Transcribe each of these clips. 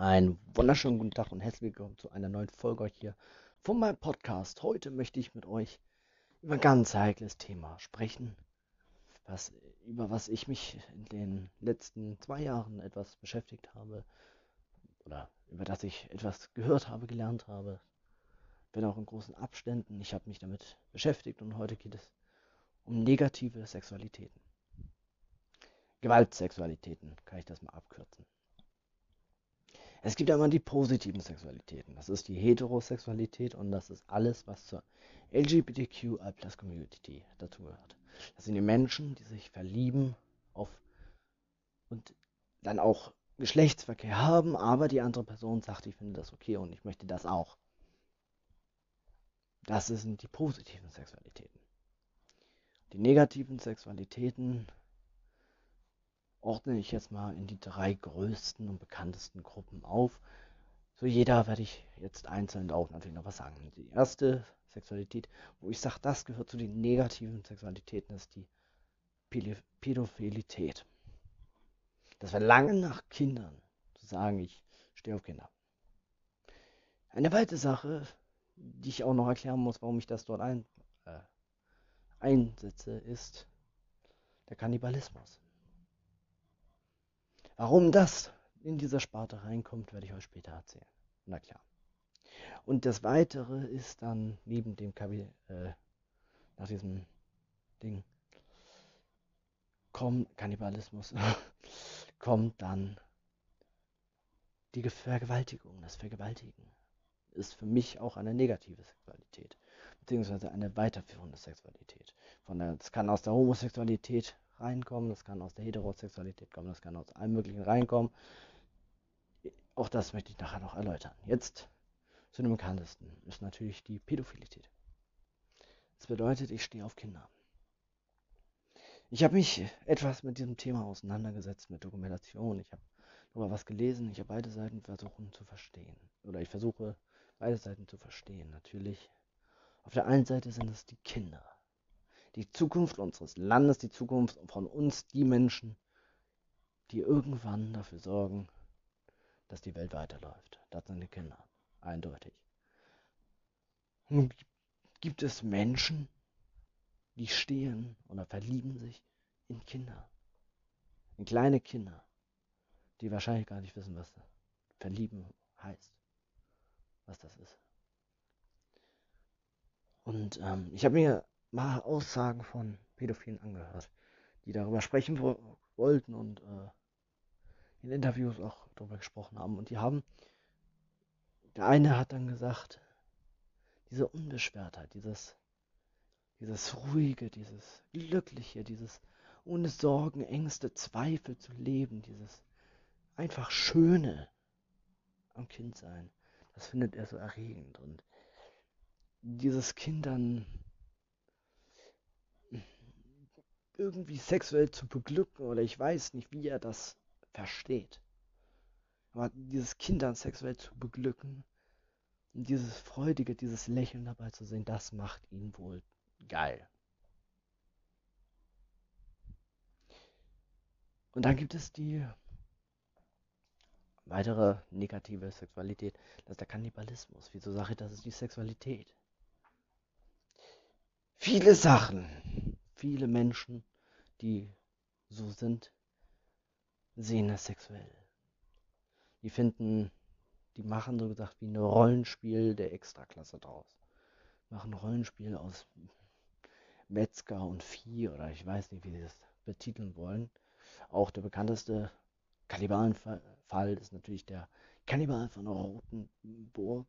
Einen wunderschönen guten Tag und herzlich willkommen zu einer neuen Folge hier von meinem Podcast. Heute möchte ich mit euch über ein ganz heikles Thema sprechen, was, über was ich mich in den letzten zwei Jahren etwas beschäftigt habe oder über das ich etwas gehört habe, gelernt habe, wenn auch in großen Abständen. Ich habe mich damit beschäftigt und heute geht es um negative Sexualitäten. Gewaltsexualitäten, kann ich das mal abkürzen. Es gibt einmal die positiven Sexualitäten. Das ist die Heterosexualität und das ist alles, was zur LGBTQI-Community dazugehört. Das sind die Menschen, die sich verlieben auf und dann auch Geschlechtsverkehr haben, aber die andere Person sagt, ich finde das okay und ich möchte das auch. Das sind die positiven Sexualitäten. Die negativen Sexualitäten ordne ich jetzt mal in die drei größten und bekanntesten Gruppen auf. Zu jeder werde ich jetzt einzeln auch natürlich noch was sagen. Die erste Sexualität, wo ich sage, das gehört zu den negativen Sexualitäten, ist die Pädophilität. Das Verlangen nach Kindern. Zu sagen, ich stehe auf Kinder. Eine weitere Sache, die ich auch noch erklären muss, warum ich das dort ein, äh, einsetze, ist der Kannibalismus. Warum das in dieser Sparte reinkommt, werde ich euch später erzählen. Na klar. Und das Weitere ist dann neben dem Kabi äh, nach diesem Ding kommt Kannibalismus kommt dann die Vergewaltigung, das Vergewaltigen ist für mich auch eine negative Sexualität, beziehungsweise eine weiterführende Sexualität. Von der, das kann aus der Homosexualität reinkommen, das kann aus der Heterosexualität kommen, das kann aus allem Möglichen reinkommen. Auch das möchte ich nachher noch erläutern. Jetzt zu dem bekanntesten ist natürlich die Pädophilität. Das bedeutet, ich stehe auf Kinder. Ich habe mich etwas mit diesem Thema auseinandergesetzt, mit Dokumentation. Ich habe darüber was gelesen. Ich habe beide Seiten versuchen zu verstehen. Oder ich versuche beide Seiten zu verstehen. Natürlich, auf der einen Seite sind es die Kinder die Zukunft unseres Landes, die Zukunft von uns, die Menschen, die irgendwann dafür sorgen, dass die Welt weiterläuft. Das sind die Kinder, eindeutig. Nun gibt es Menschen, die stehen oder verlieben sich in Kinder, in kleine Kinder, die wahrscheinlich gar nicht wissen, was verlieben heißt, was das ist. Und ähm, ich habe mir mal Aussagen von Pädophilen angehört, die darüber sprechen wo wollten und äh, in Interviews auch darüber gesprochen haben. Und die haben, der eine hat dann gesagt, diese Unbeschwertheit, dieses, dieses ruhige, dieses glückliche, dieses ohne Sorgen, Ängste, Zweifel zu leben, dieses einfach Schöne am Kindsein, das findet er so erregend. Und dieses Kind dann irgendwie sexuell zu beglücken oder ich weiß nicht, wie er das versteht. Aber dieses Kind dann sexuell zu beglücken und dieses Freudige, dieses Lächeln dabei zu sehen, das macht ihn wohl geil. Und dann gibt es die weitere negative Sexualität, das ist der Kannibalismus. Wieso sage ich, das ist die Sexualität? Viele Sachen, viele Menschen die so sind, sehen das sexuell. Die finden, die machen so gesagt wie ein Rollenspiel der Extraklasse draus. Machen Rollenspiel aus Metzger und Vieh oder ich weiß nicht, wie sie das betiteln wollen. Auch der bekannteste Kannibalenfall ist natürlich der Kannibal von Rotenburg.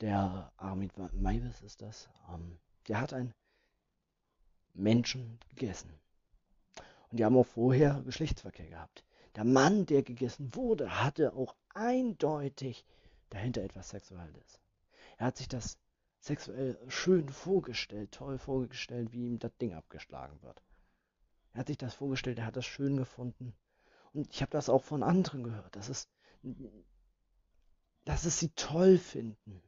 Der Armin Maivis ist das. Ähm, der hat ein Menschen gegessen. Und die haben auch vorher Geschlechtsverkehr gehabt. Der Mann, der gegessen wurde, hatte auch eindeutig dahinter etwas Sexuelles. Er hat sich das sexuell schön vorgestellt, toll vorgestellt, wie ihm das Ding abgeschlagen wird. Er hat sich das vorgestellt, er hat das schön gefunden. Und ich habe das auch von anderen gehört, dass es, dass es sie toll finden,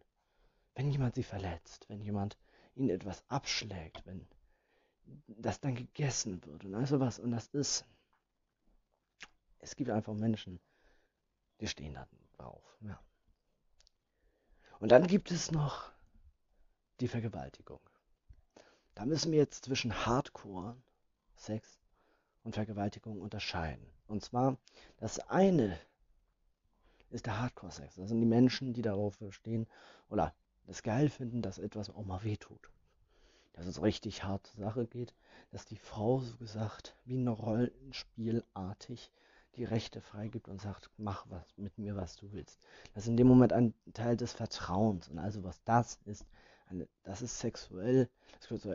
wenn jemand sie verletzt, wenn jemand ihnen etwas abschlägt, wenn das dann gegessen wird und all sowas. Und das ist, es gibt einfach Menschen, wir stehen da drauf. Ja. Und dann gibt es noch die Vergewaltigung. Da müssen wir jetzt zwischen Hardcore, Sex und Vergewaltigung unterscheiden. Und zwar, das eine ist der Hardcore-Sex. Das sind die Menschen, die darauf stehen oder das geil finden, dass etwas auch mal wehtut. Dass es richtig hart zur Sache geht, dass die Frau so gesagt wie ein Rollenspielartig die Rechte freigibt und sagt, mach was mit mir, was du willst. Das ist in dem Moment ein Teil des Vertrauens. Und also was das ist, eine, das ist sexuell, das,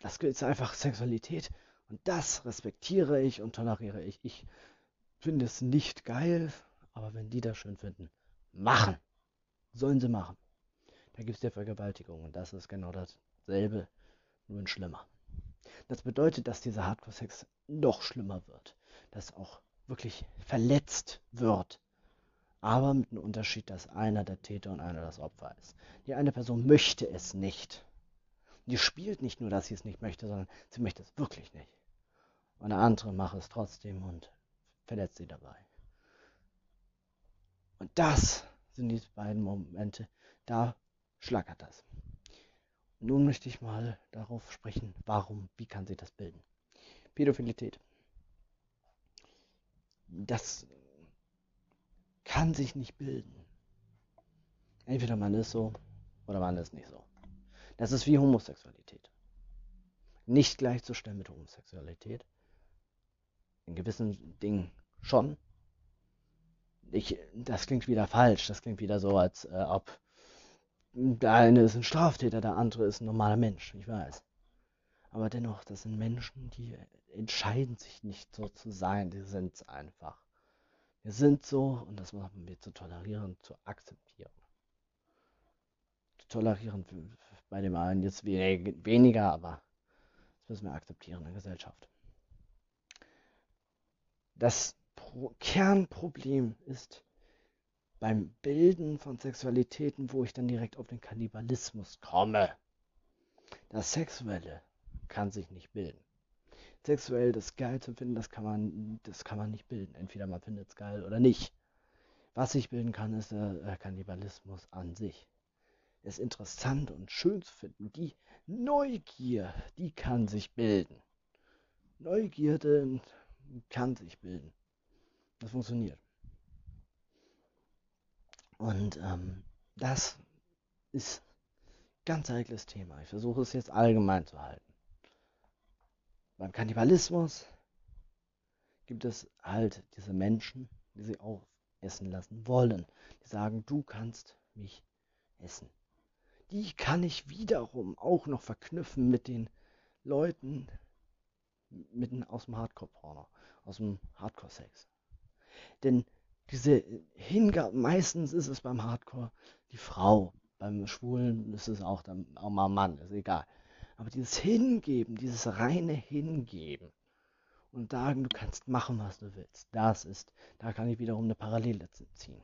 das ist einfach Sexualität. Und das respektiere ich und toleriere ich. Ich finde es nicht geil, aber wenn die das schön finden, machen. Sollen sie machen. Da gibt es ja Vergewaltigung und das ist genau dasselbe, nur in schlimmer. Das bedeutet, dass dieser Hardcore-Sex noch schlimmer wird, dass auch wirklich verletzt wird. Aber mit dem Unterschied, dass einer der Täter und einer das Opfer ist. Die eine Person möchte es nicht. Die spielt nicht nur, dass sie es nicht möchte, sondern sie möchte es wirklich nicht. Und der andere macht es trotzdem und verletzt sie dabei. Und das sind die beiden Momente, da schlackert das. Nun möchte ich mal darauf sprechen, warum, wie kann sich das bilden? Pädophilität. Das kann sich nicht bilden. Entweder man ist so oder man ist nicht so. Das ist wie Homosexualität. Nicht gleichzustellen mit Homosexualität. In gewissen Dingen schon. Ich, das klingt wieder falsch. Das klingt wieder so, als äh, ob der eine ist ein Straftäter, der andere ist ein normaler Mensch, ich weiß. Aber dennoch, das sind Menschen, die entscheiden sich nicht so zu sein, die sind es einfach. Wir sind so und das machen wir zu tolerieren, zu akzeptieren. Zu tolerieren bei dem einen jetzt weniger, aber das müssen wir akzeptieren in der Gesellschaft. Das Kernproblem ist, beim Bilden von Sexualitäten, wo ich dann direkt auf den Kannibalismus komme. Das Sexuelle kann sich nicht bilden. Sexuell das geil zu finden, das kann man, das kann man nicht bilden. Entweder man findet es geil oder nicht. Was sich bilden kann, ist der Kannibalismus an sich. Es interessant und schön zu finden. Die Neugier, die kann sich bilden. Neugierde kann sich bilden. Das funktioniert. Und ähm, das ist ganz heikles Thema. Ich versuche es jetzt allgemein zu halten. Beim Kannibalismus gibt es halt diese Menschen, die sie auch essen lassen wollen. Die sagen, du kannst mich essen. Die kann ich wiederum auch noch verknüpfen mit den Leuten mitten aus dem Hardcore-Porno, aus dem Hardcore-Sex. Denn diese Hingabe, meistens ist es beim Hardcore die Frau, beim Schwulen ist es auch, dann, auch mal Mann, ist egal. Aber dieses Hingeben, dieses reine Hingeben und sagen, du kannst machen, was du willst, das ist, da kann ich wiederum eine Parallele ziehen.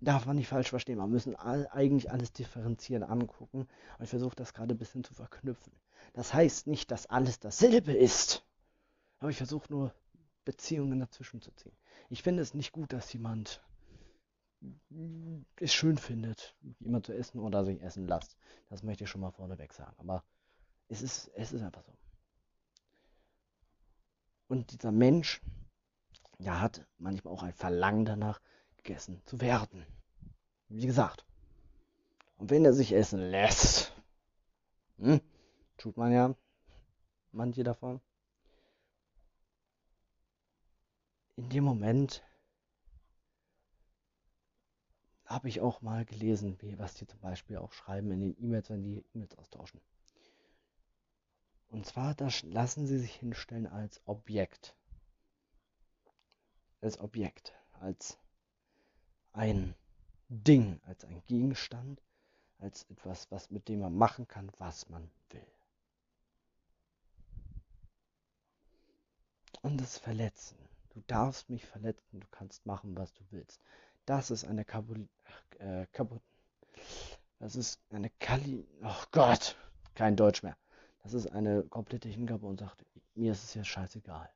Darf man nicht falsch verstehen, man müssen all, eigentlich alles differenzieren angucken, aber ich versuche das gerade ein bisschen zu verknüpfen. Das heißt nicht, dass alles dasselbe ist, aber ich versuche nur Beziehungen dazwischen zu ziehen. Ich finde es nicht gut, dass jemand es schön findet, jemand zu essen oder sich essen lässt. Das möchte ich schon mal vorneweg sagen. Aber es ist, es ist einfach so. Und dieser Mensch, der hat manchmal auch ein Verlangen danach, gegessen zu werden. Wie gesagt. Und wenn er sich essen lässt, hm, tut man ja manche davon, in dem Moment habe ich auch mal gelesen, wie, was die zum Beispiel auch schreiben in den E-Mails, wenn die E-Mails austauschen. Und zwar, da lassen sie sich hinstellen als Objekt. Als Objekt, als ein Ding, als ein Gegenstand, als etwas, was mit dem man machen kann, was man will. Und das Verletzen. Du darfst mich verletzen, du kannst machen, was du willst. Das ist eine Kabul äh, das ist eine Kali. Oh Gott, kein Deutsch mehr. Das ist eine komplette Hingabe und sagt, mir ist es jetzt scheißegal.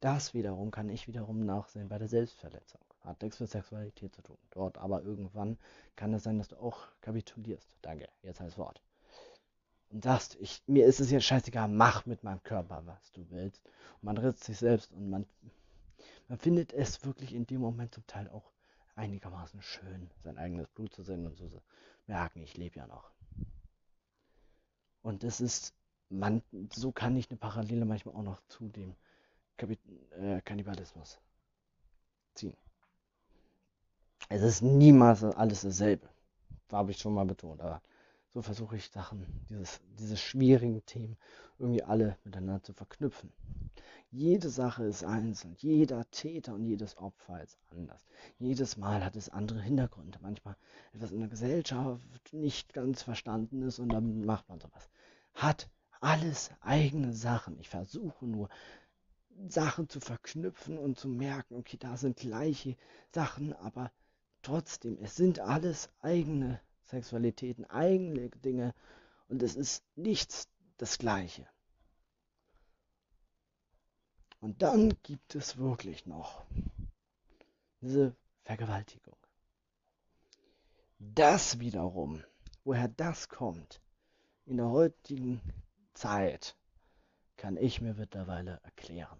Das wiederum kann ich wiederum nachsehen bei der Selbstverletzung. Hat nichts mit Sexualität zu tun. Dort aber irgendwann kann es sein, dass du auch kapitulierst. Danke, jetzt heißt Wort. Und sagst, ich, mir ist es jetzt scheißegal, mach mit meinem Körper, was du willst. Und man ritzt sich selbst und man, man findet es wirklich in dem Moment zum Teil auch einigermaßen schön, sein eigenes Blut zu sehen und so merken, ich lebe ja noch. Und das ist, man, so kann ich eine Parallele manchmal auch noch zu dem Kapit äh, Kannibalismus ziehen. Es ist niemals alles dasselbe. Habe ich schon mal betont. Aber so versuche ich Sachen, dieses, diese schwierigen Themen irgendwie alle miteinander zu verknüpfen. Jede Sache ist einzeln, jeder Täter und jedes Opfer ist anders. Jedes Mal hat es andere Hintergründe. Manchmal etwas in der Gesellschaft nicht ganz verstanden ist und dann macht man sowas. Hat alles eigene Sachen. Ich versuche nur Sachen zu verknüpfen und zu merken, okay, da sind gleiche Sachen, aber trotzdem, es sind alles eigene Sexualitäten, eigene Dinge und es ist nichts das Gleiche. Und dann gibt es wirklich noch diese Vergewaltigung. Das wiederum, woher das kommt, in der heutigen Zeit, kann ich mir mittlerweile erklären.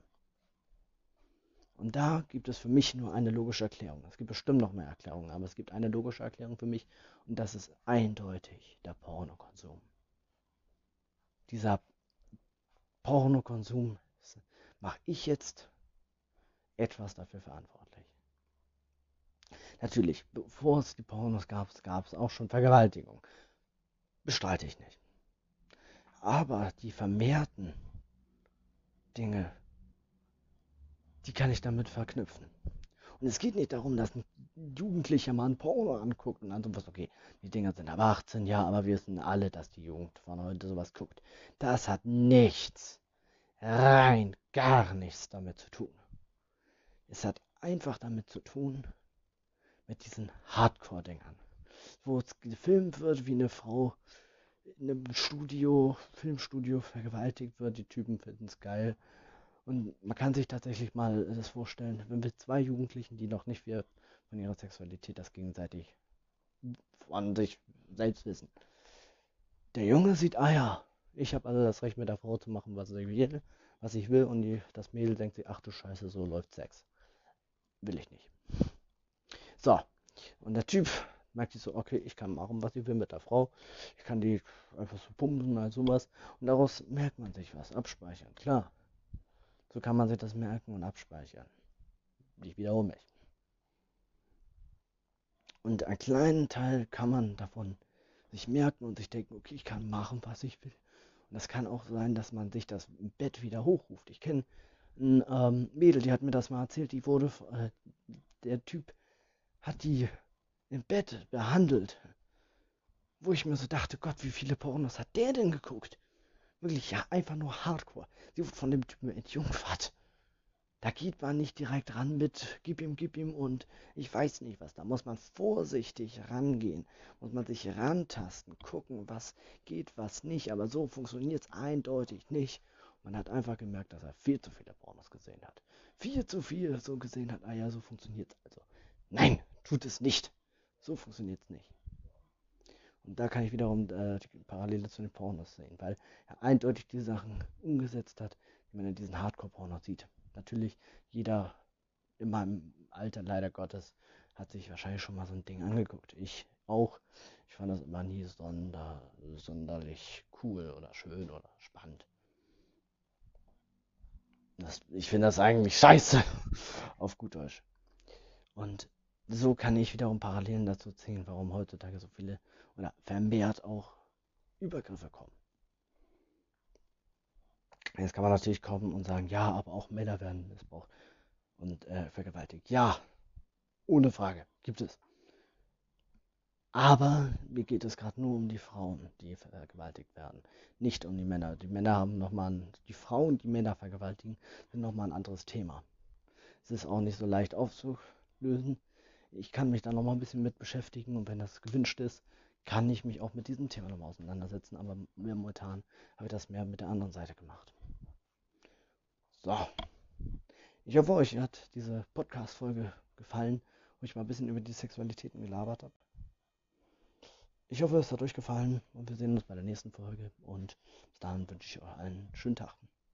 Und da gibt es für mich nur eine logische Erklärung. Es gibt bestimmt noch mehr Erklärungen, aber es gibt eine logische Erklärung für mich und das ist eindeutig der Pornokonsum. Dieser Pornokonsum mache ich jetzt etwas dafür verantwortlich. Natürlich, bevor es die Pornos gab, gab es auch schon Vergewaltigung. Bestreite ich nicht. Aber die vermehrten Dinge, die kann ich damit verknüpfen. Und es geht nicht darum, dass ein Jugendlicher mal ein Porno anguckt und dann sowas, okay, die Dinger sind aber 18, ja, aber wir wissen alle, dass die Jugend von heute sowas guckt. Das hat nichts, rein gar nichts damit zu tun. Es hat einfach damit zu tun, mit diesen Hardcore-Dingern, wo es gefilmt wird, wie eine Frau in einem Studio, Filmstudio vergewaltigt wird. Die Typen finden es geil. Und man kann sich tatsächlich mal das vorstellen, wenn wir zwei Jugendlichen, die noch nicht viel von ihrer Sexualität das gegenseitig von sich selbst wissen. Der Junge sieht, ah ja, ich habe also das Recht mit der Frau zu machen, was ich will, was ich will, und die, das Mädel denkt sich, ach du Scheiße, so läuft Sex. Will ich nicht. So, und der Typ merkt sich so, okay, ich kann machen, was ich will mit der Frau. Ich kann die einfach so pumpen, halt sowas. Und daraus merkt man sich was, abspeichern, klar. So kann man sich das merken und abspeichern. Ich wiederhole mich. Und einen kleinen Teil kann man davon sich merken und sich denken, okay, ich kann machen, was ich will. Und das kann auch sein, dass man sich das im Bett wieder hochruft. Ich kenne ein ähm, Mädel, die hat mir das mal erzählt, die wurde, äh, der Typ hat die im Bett behandelt. Wo ich mir so dachte, Gott, wie viele Pornos hat der denn geguckt? Wirklich, ja, einfach nur Hardcore. Sie wurde von dem Typen entjungfert. Da geht man nicht direkt ran mit, gib ihm, gib ihm und ich weiß nicht was. Da muss man vorsichtig rangehen, muss man sich rantasten, gucken, was geht, was nicht. Aber so funktioniert es eindeutig nicht. Man hat einfach gemerkt, dass er viel zu viele Pornos gesehen hat. Viel zu viel so gesehen hat, ah ja, so funktioniert es also. Nein, tut es nicht. So funktioniert es nicht. Und da kann ich wiederum äh, die Parallele zu den Pornos sehen, weil er eindeutig die Sachen umgesetzt hat, die man in diesen Hardcore-Pornos sieht. Natürlich, jeder in meinem Alter, leider Gottes, hat sich wahrscheinlich schon mal so ein Ding angeguckt. Ich auch. Ich fand das immer nie sonder, sonderlich cool oder schön oder spannend. Das, ich finde das eigentlich scheiße. Auf gut Deutsch. Und so kann ich wiederum Parallelen dazu ziehen, warum heutzutage so viele oder vermehrt auch Übergriffe kommen. Jetzt kann man natürlich kommen und sagen, ja, aber auch Männer werden missbraucht und äh, vergewaltigt. Ja, ohne Frage, gibt es. Aber mir geht es gerade nur um die Frauen, die vergewaltigt werden, nicht um die Männer. Die Männer haben nochmal, die Frauen, die Männer vergewaltigen, sind nochmal ein anderes Thema. Es ist auch nicht so leicht aufzulösen. Ich kann mich da nochmal ein bisschen mit beschäftigen und wenn das gewünscht ist, kann ich mich auch mit diesem Thema nochmal auseinandersetzen, aber momentan habe ich das mehr mit der anderen Seite gemacht. So, Ich hoffe, euch hat diese Podcast-Folge gefallen, wo ich mal ein bisschen über die Sexualitäten gelabert habe. Ich hoffe, es hat euch gefallen und wir sehen uns bei der nächsten Folge. Und bis dahin wünsche ich euch einen schönen Tag.